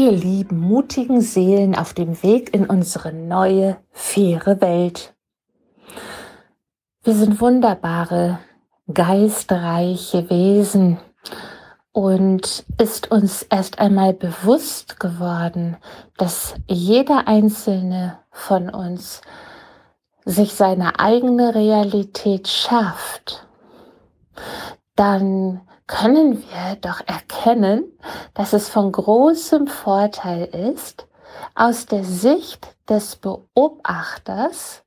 ihr lieben, mutigen Seelen auf dem Weg in unsere neue, faire Welt. Wir sind wunderbare, geistreiche Wesen und ist uns erst einmal bewusst geworden, dass jeder einzelne von uns sich seine eigene Realität schafft, dann können wir doch erkennen, dass es von großem Vorteil ist, aus der Sicht des Beobachters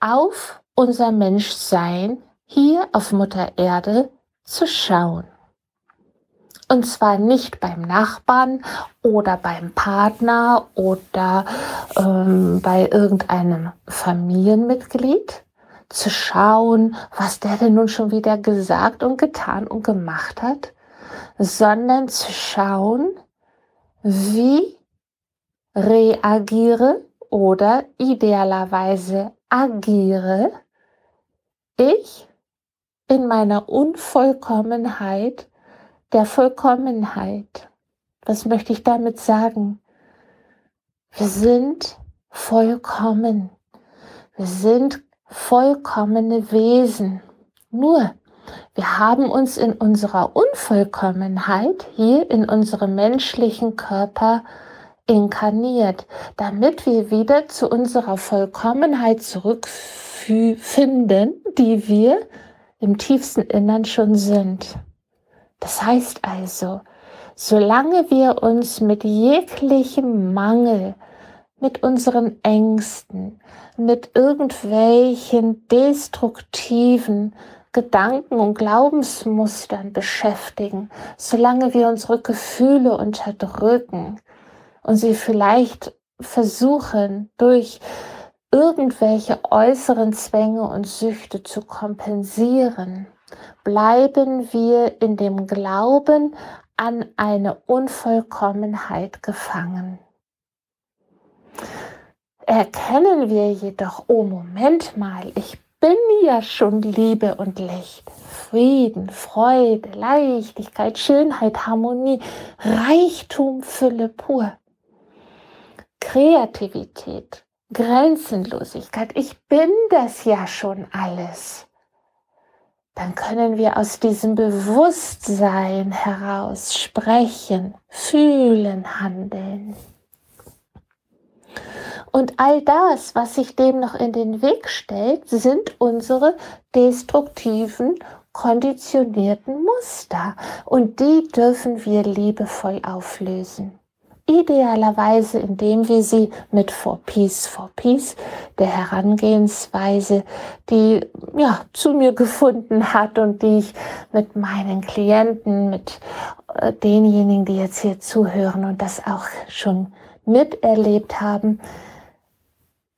auf unser Menschsein hier auf Mutter Erde zu schauen. Und zwar nicht beim Nachbarn oder beim Partner oder ähm, bei irgendeinem Familienmitglied, zu schauen, was der denn nun schon wieder gesagt und getan und gemacht hat, sondern zu schauen, wie reagiere oder idealerweise agiere ich in meiner Unvollkommenheit der Vollkommenheit. Was möchte ich damit sagen? Wir sind vollkommen. Wir sind vollkommene Wesen. Nur, wir haben uns in unserer Unvollkommenheit hier in unserem menschlichen Körper inkarniert, damit wir wieder zu unserer Vollkommenheit zurückfinden, die wir im tiefsten Innern schon sind. Das heißt also, solange wir uns mit jeglichem Mangel, mit unseren Ängsten, mit irgendwelchen destruktiven Gedanken und Glaubensmustern beschäftigen, solange wir unsere Gefühle unterdrücken und sie vielleicht versuchen durch irgendwelche äußeren Zwänge und Süchte zu kompensieren, bleiben wir in dem Glauben an eine Unvollkommenheit gefangen. Erkennen wir jedoch, oh Moment mal, ich bin ja schon Liebe und Licht, Frieden, Freude, Leichtigkeit, Schönheit, Harmonie, Reichtum, Fülle pur, Kreativität, Grenzenlosigkeit. Ich bin das ja schon alles. Dann können wir aus diesem Bewusstsein heraus sprechen, fühlen, handeln. Und all das, was sich dem noch in den Weg stellt, sind unsere destruktiven, konditionierten Muster. Und die dürfen wir liebevoll auflösen. Idealerweise, indem wir sie mit For Peace for Peace, der Herangehensweise, die ja, zu mir gefunden hat und die ich mit meinen Klienten, mit äh, denjenigen, die jetzt hier zuhören und das auch schon miterlebt haben,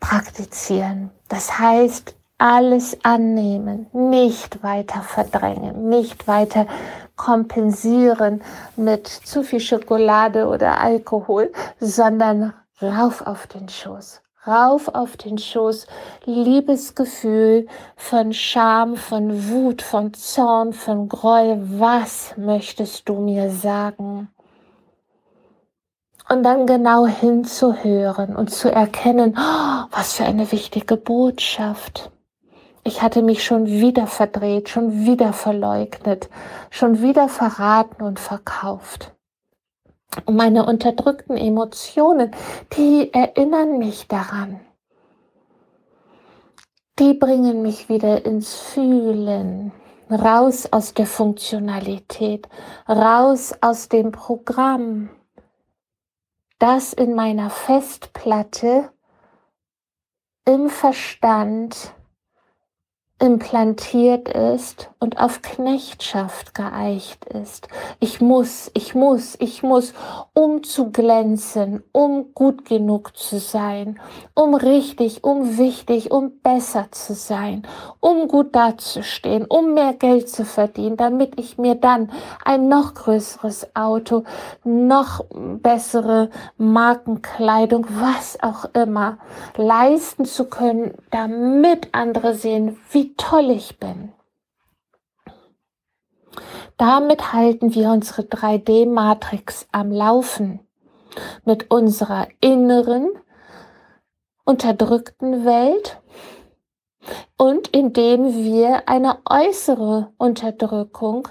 praktizieren. Das heißt, alles annehmen, nicht weiter verdrängen, nicht weiter kompensieren mit zu viel Schokolade oder Alkohol, sondern rauf auf den Schoß. Rauf auf den Schoß, Liebesgefühl von Scham, von Wut, von Zorn, von Groll. Was möchtest du mir sagen? Und dann genau hinzuhören und zu erkennen, oh, was für eine wichtige Botschaft. Ich hatte mich schon wieder verdreht, schon wieder verleugnet, schon wieder verraten und verkauft. Und meine unterdrückten Emotionen, die erinnern mich daran. Die bringen mich wieder ins Fühlen, raus aus der Funktionalität, raus aus dem Programm, das in meiner Festplatte im Verstand implantiert ist und auf Knechtschaft geeicht ist. Ich muss, ich muss, ich muss, um zu glänzen, um gut genug zu sein, um richtig, um wichtig, um besser zu sein, um gut dazustehen, um mehr Geld zu verdienen, damit ich mir dann ein noch größeres Auto, noch bessere Markenkleidung, was auch immer, leisten zu können, damit andere sehen, wie toll ich bin. Damit halten wir unsere 3D-Matrix am Laufen. mit unserer inneren unterdrückten Welt und indem wir eine äußere Unterdrückung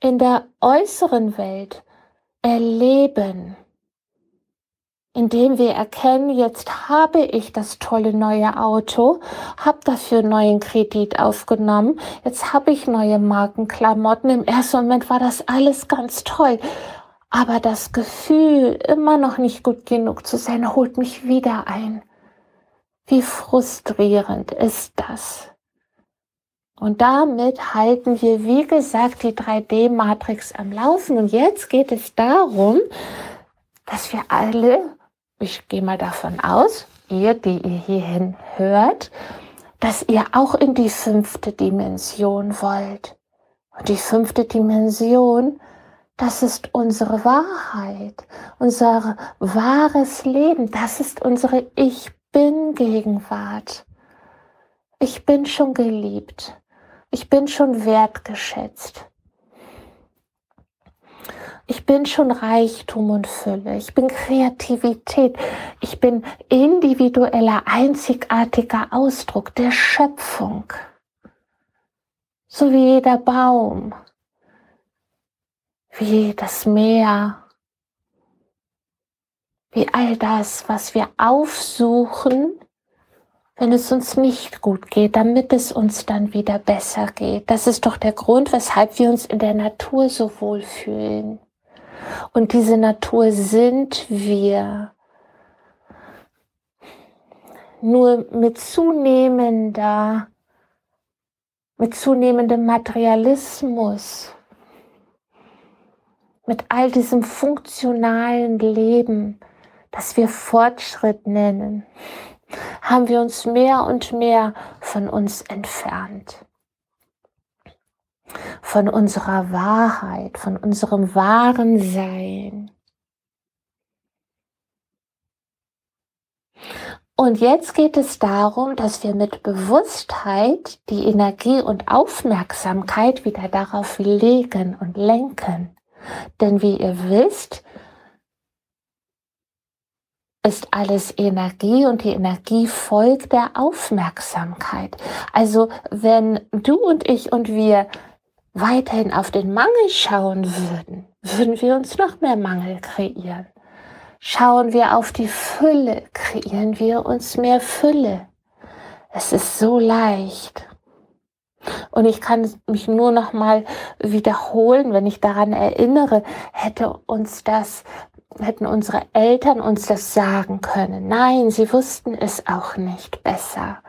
in der äußeren Welt erleben, indem wir erkennen, jetzt habe ich das tolle neue Auto, habe dafür neuen Kredit aufgenommen, jetzt habe ich neue Markenklamotten. Im ersten Moment war das alles ganz toll, aber das Gefühl, immer noch nicht gut genug zu sein, holt mich wieder ein. Wie frustrierend ist das? Und damit halten wir, wie gesagt, die 3D-Matrix am Laufen. Und jetzt geht es darum, dass wir alle, ich gehe mal davon aus, ihr, die ihr hierhin hört, dass ihr auch in die fünfte Dimension wollt. Und die fünfte Dimension, das ist unsere Wahrheit, unser wahres Leben, das ist unsere Ich bin Gegenwart. Ich bin schon geliebt. Ich bin schon wertgeschätzt. Ich bin schon Reichtum und Fülle. Ich bin Kreativität. Ich bin individueller, einzigartiger Ausdruck der Schöpfung. So wie jeder Baum, wie das Meer, wie all das, was wir aufsuchen, wenn es uns nicht gut geht, damit es uns dann wieder besser geht. Das ist doch der Grund, weshalb wir uns in der Natur so wohl fühlen. Und diese Natur sind wir. Nur mit zunehmender, mit zunehmendem Materialismus, mit all diesem funktionalen Leben, das wir Fortschritt nennen, haben wir uns mehr und mehr von uns entfernt. Von unserer Wahrheit, von unserem wahren Sein. Und jetzt geht es darum, dass wir mit Bewusstheit die Energie und Aufmerksamkeit wieder darauf legen und lenken. Denn wie ihr wisst, ist alles Energie und die Energie folgt der Aufmerksamkeit. Also wenn du und ich und wir weiterhin auf den Mangel schauen würden, würden wir uns noch mehr Mangel kreieren. Schauen wir auf die Fülle, kreieren wir uns mehr Fülle. Es ist so leicht. Und ich kann mich nur noch mal wiederholen, wenn ich daran erinnere, hätte uns das hätten unsere Eltern uns das sagen können. Nein, sie wussten es auch nicht besser.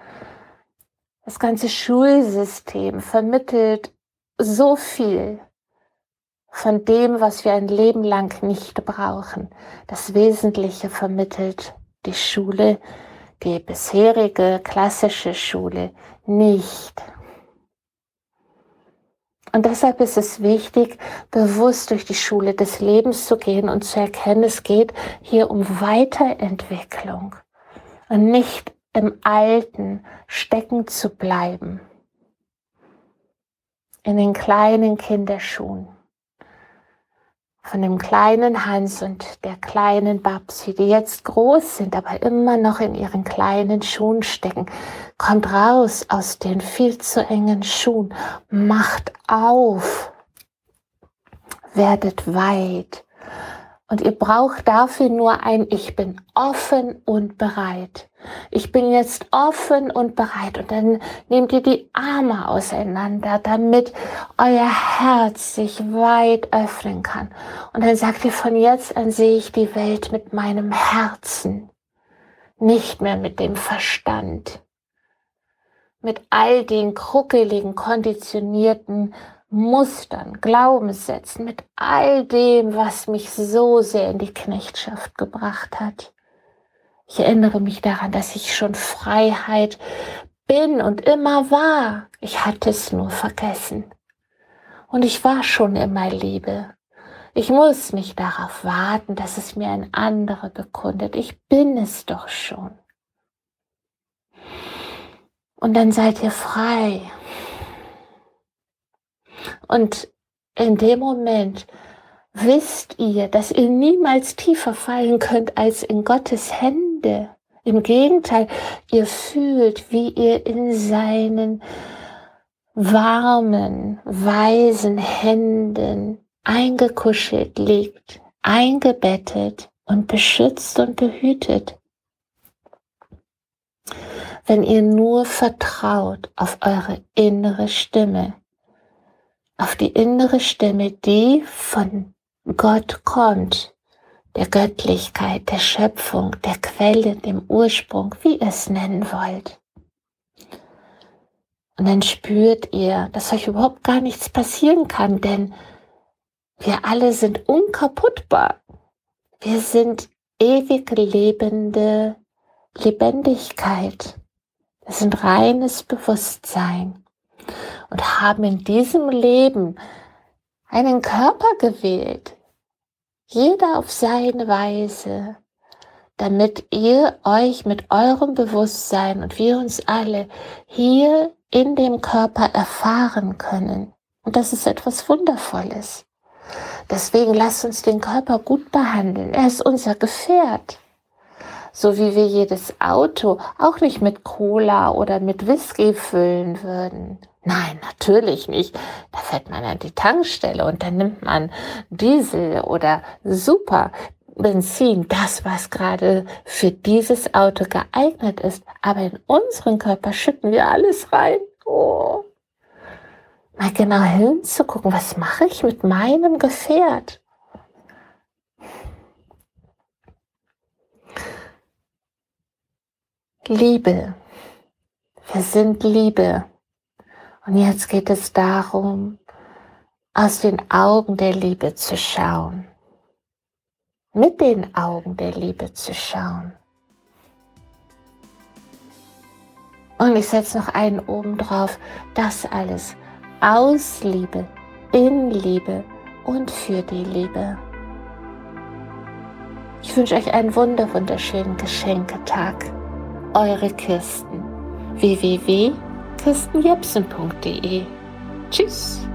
Das ganze Schulsystem vermittelt so viel von dem, was wir ein Leben lang nicht brauchen. Das Wesentliche vermittelt die Schule, die bisherige klassische Schule nicht. Und deshalb ist es wichtig, bewusst durch die Schule des Lebens zu gehen und zu erkennen, es geht hier um Weiterentwicklung und nicht im Alten stecken zu bleiben. In den kleinen Kinderschuhen von dem kleinen Hans und der kleinen Babsi, die jetzt groß sind, aber immer noch in ihren kleinen Schuhen stecken. Kommt raus aus den viel zu engen Schuhen, macht auf, werdet weit, und ihr braucht dafür nur ein Ich bin offen und bereit. Ich bin jetzt offen und bereit. Und dann nehmt ihr die Arme auseinander, damit euer Herz sich weit öffnen kann. Und dann sagt ihr, von jetzt an sehe ich die Welt mit meinem Herzen, nicht mehr mit dem Verstand. Mit all den kruckeligen, konditionierten Mustern, Glaubenssätzen, mit all dem, was mich so sehr in die Knechtschaft gebracht hat. Ich erinnere mich daran, dass ich schon Freiheit bin und immer war. Ich hatte es nur vergessen. Und ich war schon immer Liebe. Ich muss nicht darauf warten, dass es mir ein anderer bekundet. Ich bin es doch schon. Und dann seid ihr frei und in dem Moment wisst ihr, dass ihr niemals tiefer fallen könnt als in Gottes Hände. Im Gegenteil, ihr fühlt, wie ihr in seinen warmen, weisen Händen eingekuschelt liegt, eingebettet und beschützt und behütet. Wenn ihr nur vertraut auf eure innere Stimme, auf die innere Stimme, die von Gott kommt, der Göttlichkeit, der Schöpfung, der Quelle, dem Ursprung, wie ihr es nennen wollt. Und dann spürt ihr, dass euch überhaupt gar nichts passieren kann, denn wir alle sind unkaputtbar. Wir sind ewig lebende Lebendigkeit. Wir sind reines Bewusstsein und haben in diesem Leben einen Körper gewählt, jeder auf seine Weise, damit ihr euch mit eurem Bewusstsein und wir uns alle hier in dem Körper erfahren können. Und das ist etwas Wundervolles. Deswegen lasst uns den Körper gut behandeln. Er ist unser Gefährt. So wie wir jedes Auto auch nicht mit Cola oder mit Whisky füllen würden. Nein, natürlich nicht. Da fährt man an die Tankstelle und dann nimmt man Diesel oder Super Benzin, das, was gerade für dieses Auto geeignet ist. Aber in unseren Körper schütten wir alles rein. Oh. Mal genau hinzugucken, was mache ich mit meinem Gefährt? Liebe. Wir sind Liebe. Und jetzt geht es darum, aus den Augen der Liebe zu schauen. Mit den Augen der Liebe zu schauen. Und ich setze noch einen oben drauf. Das alles aus Liebe, in Liebe und für die Liebe. Ich wünsche euch einen wunder wunderschönen Geschenketag. Eure Kirsten. www.kirstenjepsen.de Tschüss.